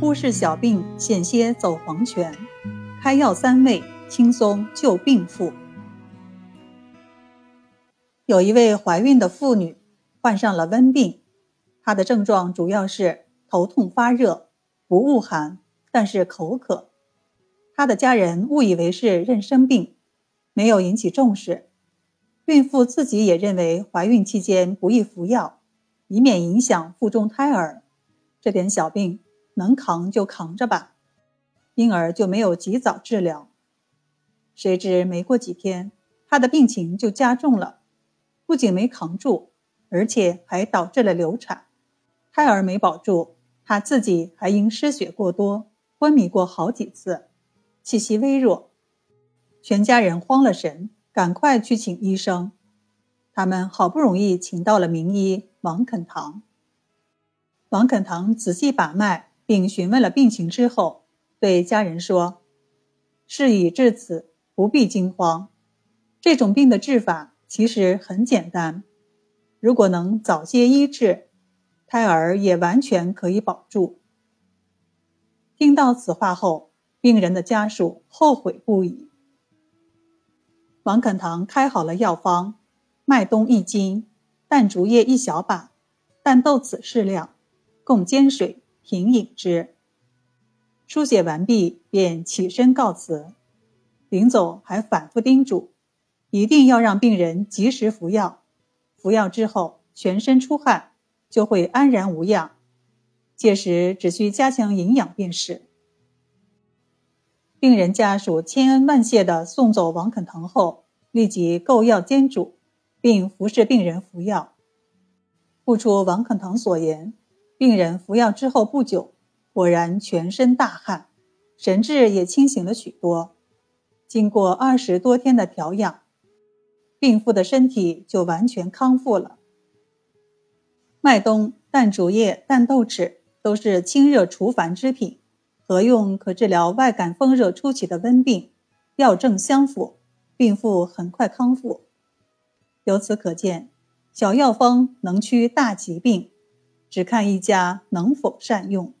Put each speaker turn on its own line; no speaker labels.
忽视小病，险些走黄泉。开药三味，轻松救病妇。有一位怀孕的妇女患上了温病，她的症状主要是头痛发热，不恶寒，但是口渴。她的家人误以为是妊娠病，没有引起重视。孕妇自己也认为怀孕期间不宜服药，以免影响腹中胎儿。这点小病能扛就扛着吧。因而就没有及早治疗，谁知没过几天，他的病情就加重了，不仅没扛住，而且还导致了流产，胎儿没保住，他自己还因失血过多昏迷过好几次，气息微弱，全家人慌了神，赶快去请医生，他们好不容易请到了名医王肯堂。王肯堂仔细把脉并询问了病情之后。对家人说：“事已至此，不必惊慌。这种病的治法其实很简单，如果能早些医治，胎儿也完全可以保住。”听到此话后，病人的家属后悔不已。王肯堂开好了药方：麦冬一斤，淡竹叶一小把，淡豆子适量，共煎水平饮之。书写完毕，便起身告辞。临走还反复叮嘱，一定要让病人及时服药。服药之后，全身出汗，就会安然无恙。届时只需加强营养便是。病人家属千恩万谢地送走王肯腾后，立即购药煎煮，并服侍病人服药。不出王肯腾所言，病人服药之后不久。果然全身大汗，神志也清醒了许多。经过二十多天的调养，病妇的身体就完全康复了。麦冬、淡竹叶、淡豆豉都是清热除烦之品，合用可治疗外感风热初期的温病，药证相符，病妇很快康复。由此可见，小药方能驱大疾病，只看一家能否善用。